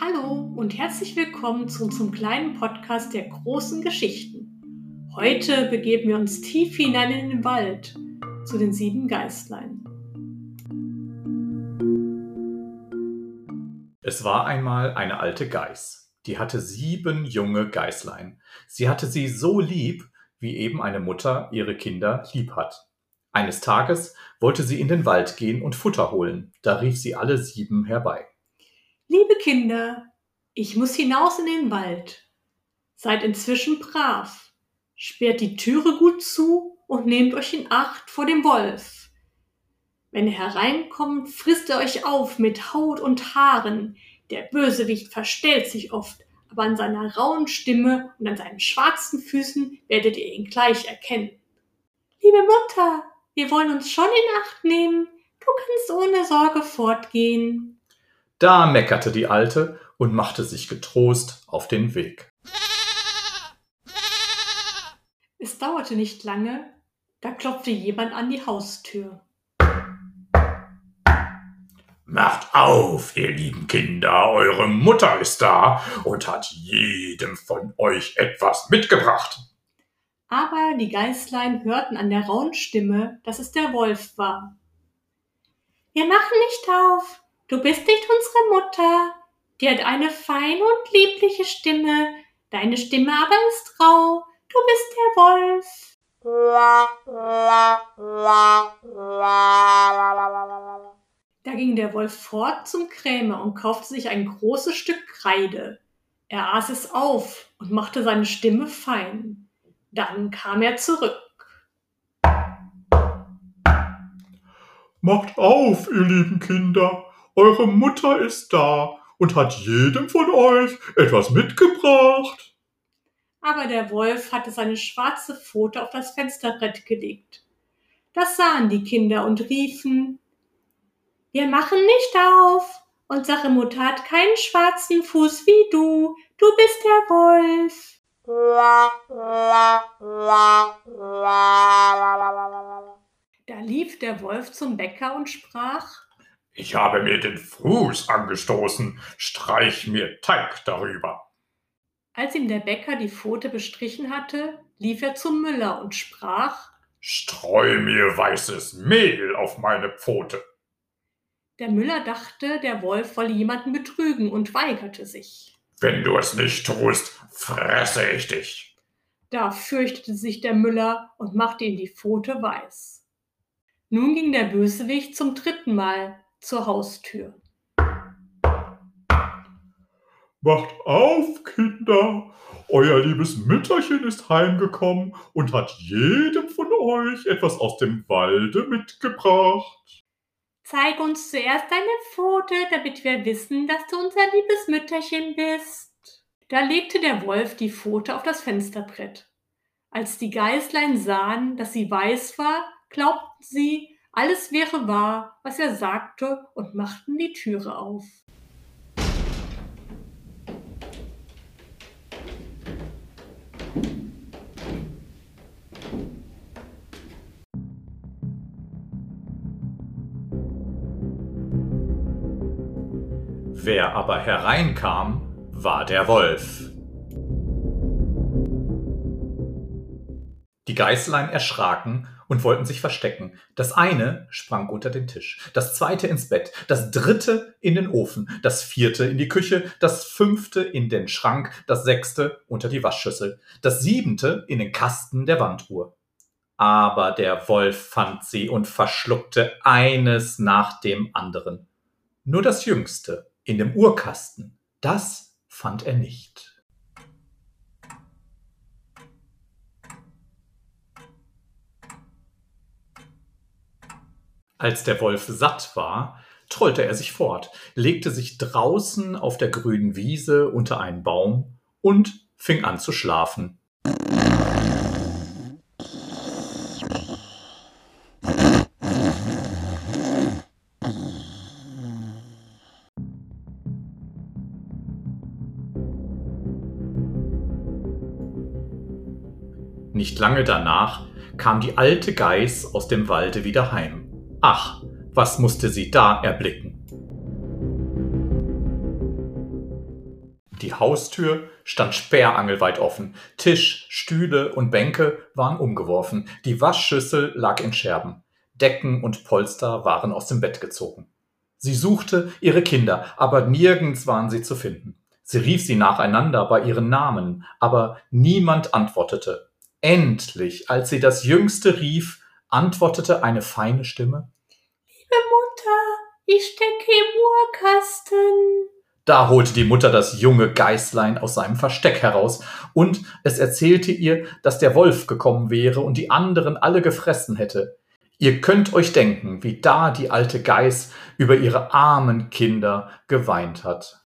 Hallo und herzlich willkommen zu unserem kleinen Podcast der großen Geschichten. Heute begeben wir uns tief hinein in den Wald zu den sieben Geistlein. Es war einmal eine alte Geiß, die hatte sieben junge Geißlein. Sie hatte sie so lieb, wie eben eine Mutter ihre Kinder lieb hat. Eines Tages wollte sie in den Wald gehen und Futter holen. Da rief sie alle sieben herbei. Liebe Kinder, ich muss hinaus in den Wald. Seid inzwischen brav. Sperrt die Türe gut zu und nehmt euch in Acht vor dem Wolf. Wenn er hereinkommt, frisst er euch auf mit Haut und Haaren. Der Bösewicht verstellt sich oft, aber an seiner rauen Stimme und an seinen schwarzen Füßen werdet ihr ihn gleich erkennen. Liebe Mutter, wir wollen uns schon in Acht nehmen. Du kannst ohne Sorge fortgehen. Da meckerte die Alte und machte sich getrost auf den Weg. Es dauerte nicht lange, da klopfte jemand an die Haustür. Macht auf, ihr lieben Kinder, eure Mutter ist da und hat jedem von euch etwas mitgebracht. Aber die Geißlein hörten an der rauen Stimme, dass es der Wolf war. Wir machen nicht auf, du bist nicht unsere Mutter. Die hat eine feine und liebliche Stimme, deine Stimme aber ist rau, du bist der Wolf. Da ging der Wolf fort zum Krämer und kaufte sich ein großes Stück Kreide. Er aß es auf und machte seine Stimme fein. Dann kam er zurück. Macht auf, ihr lieben Kinder, eure Mutter ist da und hat jedem von euch etwas mitgebracht. Aber der Wolf hatte seine schwarze Pfote auf das Fensterbrett gelegt. Das sahen die Kinder und riefen Wir machen nicht auf. Unsere Mutter hat keinen schwarzen Fuß wie du. Du bist der Wolf. Da lief der Wolf zum Bäcker und sprach Ich habe mir den Fuß angestoßen, streich mir Teig darüber. Als ihm der Bäcker die Pfote bestrichen hatte, lief er zum Müller und sprach Streu mir weißes Mehl auf meine Pfote. Der Müller dachte, der Wolf wolle jemanden betrügen und weigerte sich. Wenn du es nicht tust, fresse ich dich. Da fürchtete sich der Müller und machte ihm die Pfote weiß. Nun ging der Bösewicht zum dritten Mal zur Haustür. Macht auf, Kinder! Euer liebes Mütterchen ist heimgekommen und hat jedem von euch etwas aus dem Walde mitgebracht. Zeig uns zuerst deine Pfote, damit wir wissen, dass du unser liebes Mütterchen bist. Da legte der Wolf die Pfote auf das Fensterbrett. Als die Geißlein sahen, dass sie weiß war, glaubten sie, alles wäre wahr, was er sagte, und machten die Türe auf. Wer aber hereinkam, war der Wolf. Die Geißlein erschraken und wollten sich verstecken. Das eine sprang unter den Tisch, das zweite ins Bett, das dritte in den Ofen, das vierte in die Küche, das fünfte in den Schrank, das sechste unter die Waschschüssel, das siebente in den Kasten der Wanduhr. Aber der Wolf fand sie und verschluckte eines nach dem anderen. Nur das jüngste in dem Urkasten, das fand er nicht. Als der Wolf satt war, trollte er sich fort, legte sich draußen auf der grünen Wiese unter einen Baum und fing an zu schlafen. Nicht lange danach kam die alte Geiß aus dem Walde wieder heim. Ach, was musste sie da erblicken? Die Haustür stand sperrangelweit offen. Tisch, Stühle und Bänke waren umgeworfen. Die Waschschüssel lag in Scherben. Decken und Polster waren aus dem Bett gezogen. Sie suchte ihre Kinder, aber nirgends waren sie zu finden. Sie rief sie nacheinander bei ihren Namen, aber niemand antwortete. Endlich, als sie das Jüngste rief, antwortete eine feine Stimme. Liebe Mutter, ich stecke im Uhrkasten. Da holte die Mutter das junge Geißlein aus seinem Versteck heraus, und es erzählte ihr, dass der Wolf gekommen wäre und die anderen alle gefressen hätte. Ihr könnt euch denken, wie da die alte Geiß über ihre armen Kinder geweint hat.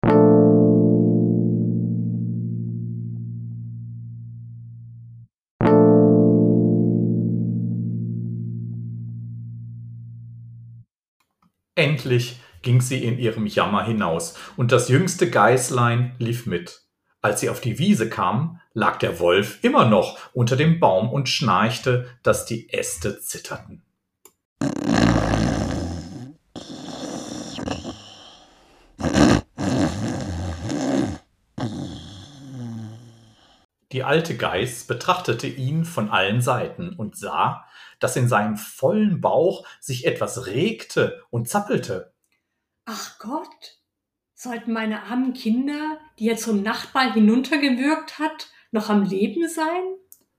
Endlich ging sie in ihrem Jammer hinaus, und das jüngste Geißlein lief mit. Als sie auf die Wiese kamen, lag der Wolf immer noch unter dem Baum und schnarchte, dass die Äste zitterten. Die alte Geiß betrachtete ihn von allen Seiten und sah, dass in seinem vollen Bauch sich etwas regte und zappelte. Ach Gott, sollten meine armen Kinder, die er zum Nachbarn hinuntergewürgt hat, noch am Leben sein?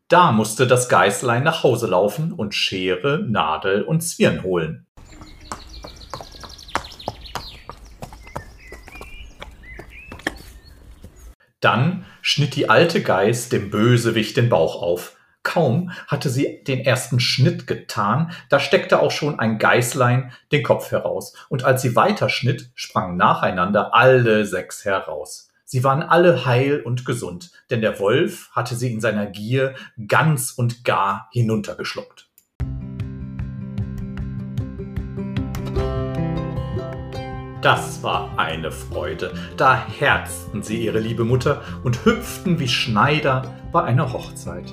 Da musste das Geißlein nach Hause laufen und Schere, Nadel und Zwirn holen. Dann schnitt die alte Geiß dem Bösewicht den Bauch auf, Kaum hatte sie den ersten Schnitt getan, da steckte auch schon ein Geißlein den Kopf heraus, und als sie weiterschnitt, sprangen nacheinander alle sechs heraus. Sie waren alle heil und gesund, denn der Wolf hatte sie in seiner Gier ganz und gar hinuntergeschluckt. Das war eine Freude. Da herzten sie ihre liebe Mutter und hüpften wie Schneider bei einer Hochzeit.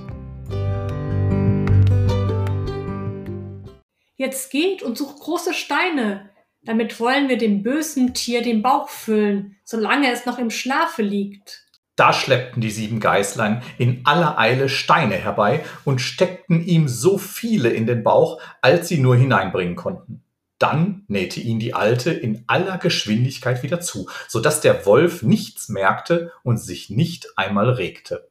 Jetzt geht und sucht große Steine. Damit wollen wir dem bösen Tier den Bauch füllen, solange es noch im Schlafe liegt. Da schleppten die sieben Geißlein in aller Eile Steine herbei und steckten ihm so viele in den Bauch, als sie nur hineinbringen konnten. Dann nähte ihn die Alte in aller Geschwindigkeit wieder zu, so dass der Wolf nichts merkte und sich nicht einmal regte.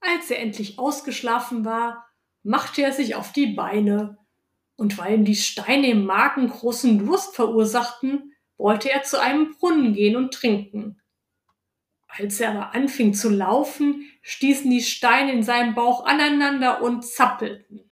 Als er endlich ausgeschlafen war, machte er sich auf die Beine, und weil ihm die Steine im Magen großen Durst verursachten, wollte er zu einem Brunnen gehen und trinken. Als er aber anfing zu laufen, stießen die Steine in seinem Bauch aneinander und zappelten.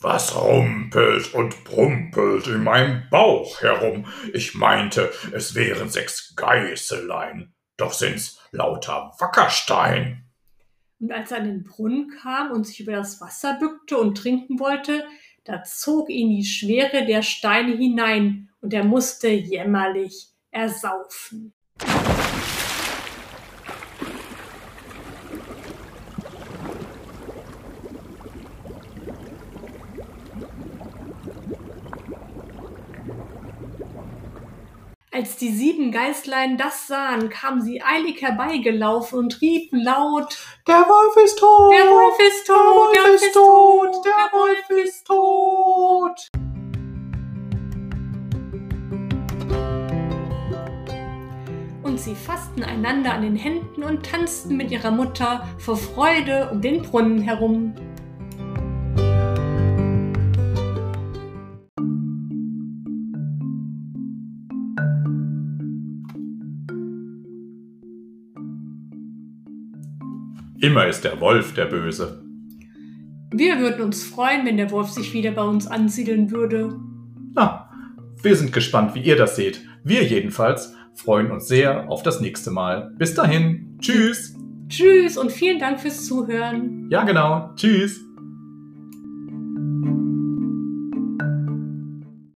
Was rumpelt und brumpelt in meinem Bauch herum? Ich meinte, es wären sechs Geißelein, doch sind's lauter Wackerstein. Und als er an den Brunnen kam und sich über das Wasser bückte und trinken wollte, da zog ihn die Schwere der Steine hinein und er musste jämmerlich ersaufen. Als die sieben Geißlein das sahen, kamen sie eilig herbeigelaufen und riefen laut, Der Wolf ist tot! der Wolf ist tot, Der Wolf ist tot! Der Wolf ist tot! Und sie fassten einander an den Händen und tanzten mit ihrer Mutter vor Freude um den Brunnen herum. Immer ist der Wolf der Böse. Wir würden uns freuen, wenn der Wolf sich wieder bei uns ansiedeln würde. Na, wir sind gespannt, wie ihr das seht. Wir jedenfalls freuen uns sehr auf das nächste Mal. Bis dahin. Tschüss. Tschüss und vielen Dank fürs Zuhören. Ja, genau. Tschüss.